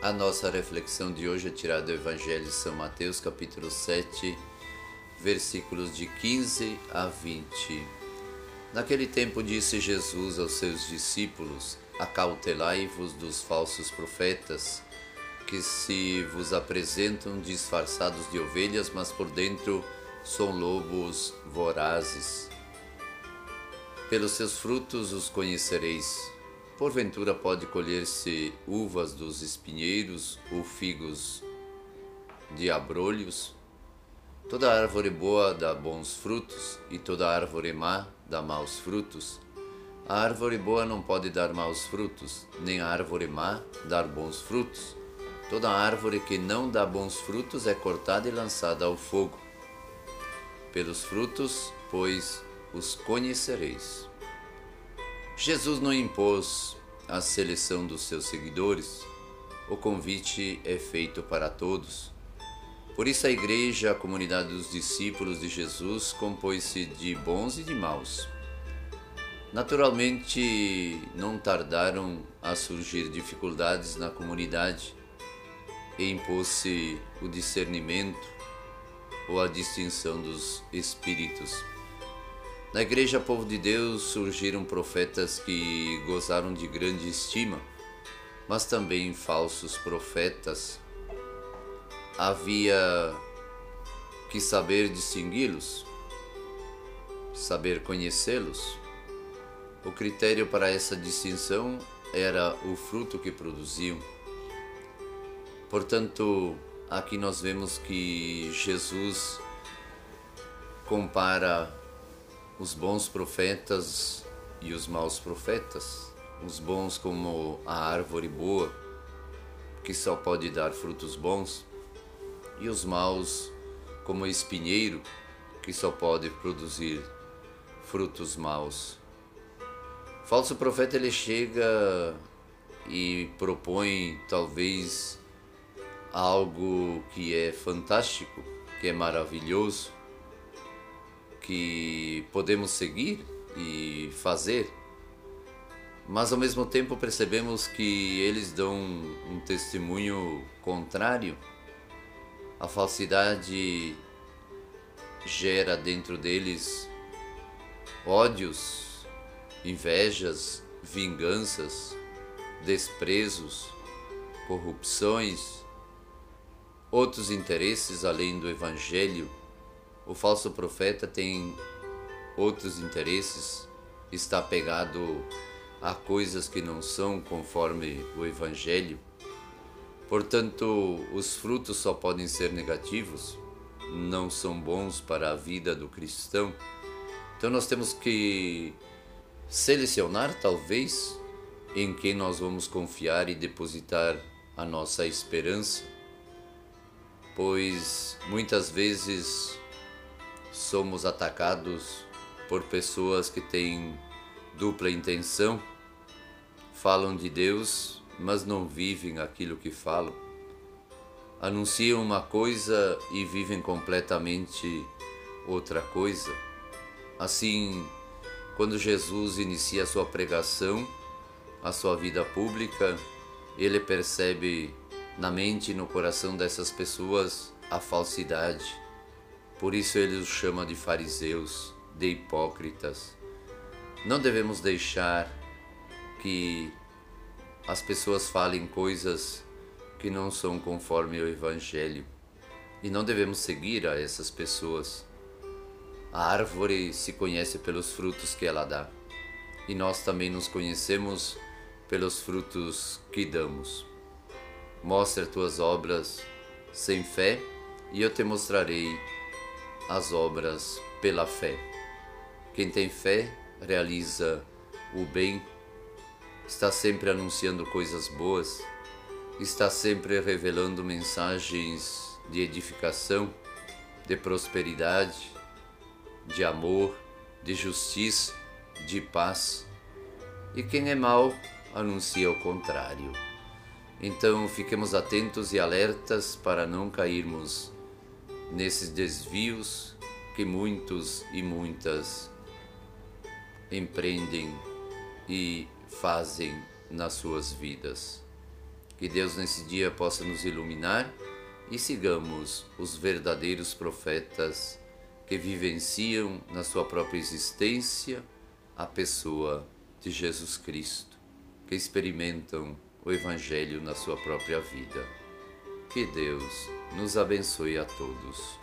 A nossa reflexão de hoje é tirada do Evangelho de São Mateus, capítulo 7, versículos de 15 a 20. Naquele tempo disse Jesus aos seus discípulos: Acautelai-vos dos falsos profetas, que se vos apresentam disfarçados de ovelhas, mas por dentro são lobos vorazes. Pelos seus frutos os conhecereis. Porventura pode colher-se uvas dos espinheiros ou figos de abrolhos? Toda árvore boa dá bons frutos, e toda árvore má dá maus frutos. A árvore boa não pode dar maus frutos, nem a árvore má dar bons frutos. Toda árvore que não dá bons frutos é cortada e lançada ao fogo. Pelos frutos, pois, os conhecereis. Jesus não impôs a seleção dos seus seguidores. O convite é feito para todos. Por isso, a igreja, a comunidade dos discípulos de Jesus, compôs-se de bons e de maus. Naturalmente, não tardaram a surgir dificuldades na comunidade e impôs-se o discernimento ou a distinção dos espíritos. Na Igreja Povo de Deus surgiram profetas que gozaram de grande estima, mas também falsos profetas. Havia que saber distingui-los, saber conhecê-los. O critério para essa distinção era o fruto que produziam. Portanto, aqui nós vemos que Jesus compara os bons profetas e os maus profetas, os bons como a árvore boa, que só pode dar frutos bons, e os maus como o espinheiro, que só pode produzir frutos maus. O falso profeta ele chega e propõe talvez algo que é fantástico, que é maravilhoso, que podemos seguir e fazer, mas ao mesmo tempo percebemos que eles dão um testemunho contrário. A falsidade gera dentro deles ódios, invejas, vinganças, desprezos, corrupções, outros interesses além do Evangelho o falso profeta tem outros interesses, está pegado a coisas que não são conforme o Evangelho. Portanto, os frutos só podem ser negativos, não são bons para a vida do cristão. Então, nós temos que selecionar, talvez, em quem nós vamos confiar e depositar a nossa esperança, pois muitas vezes somos atacados por pessoas que têm dupla intenção, falam de Deus, mas não vivem aquilo que falam. Anunciam uma coisa e vivem completamente outra coisa. Assim, quando Jesus inicia a sua pregação, a sua vida pública, ele percebe na mente e no coração dessas pessoas a falsidade por isso ele os chama de fariseus, de hipócritas. Não devemos deixar que as pessoas falem coisas que não são conforme o Evangelho. E não devemos seguir a essas pessoas. A árvore se conhece pelos frutos que ela dá. E nós também nos conhecemos pelos frutos que damos. Mostra tuas obras sem fé, e eu te mostrarei as obras pela fé. Quem tem fé realiza o bem, está sempre anunciando coisas boas, está sempre revelando mensagens de edificação, de prosperidade, de amor, de justiça, de paz. E quem é mau anuncia o contrário. Então fiquemos atentos e alertas para não cairmos nesses desvios que muitos e muitas empreendem e fazem nas suas vidas. Que Deus nesse dia possa nos iluminar e sigamos os verdadeiros profetas que vivenciam na sua própria existência a pessoa de Jesus Cristo, que experimentam o Evangelho na sua própria vida. Que Deus nos abençoe a todos.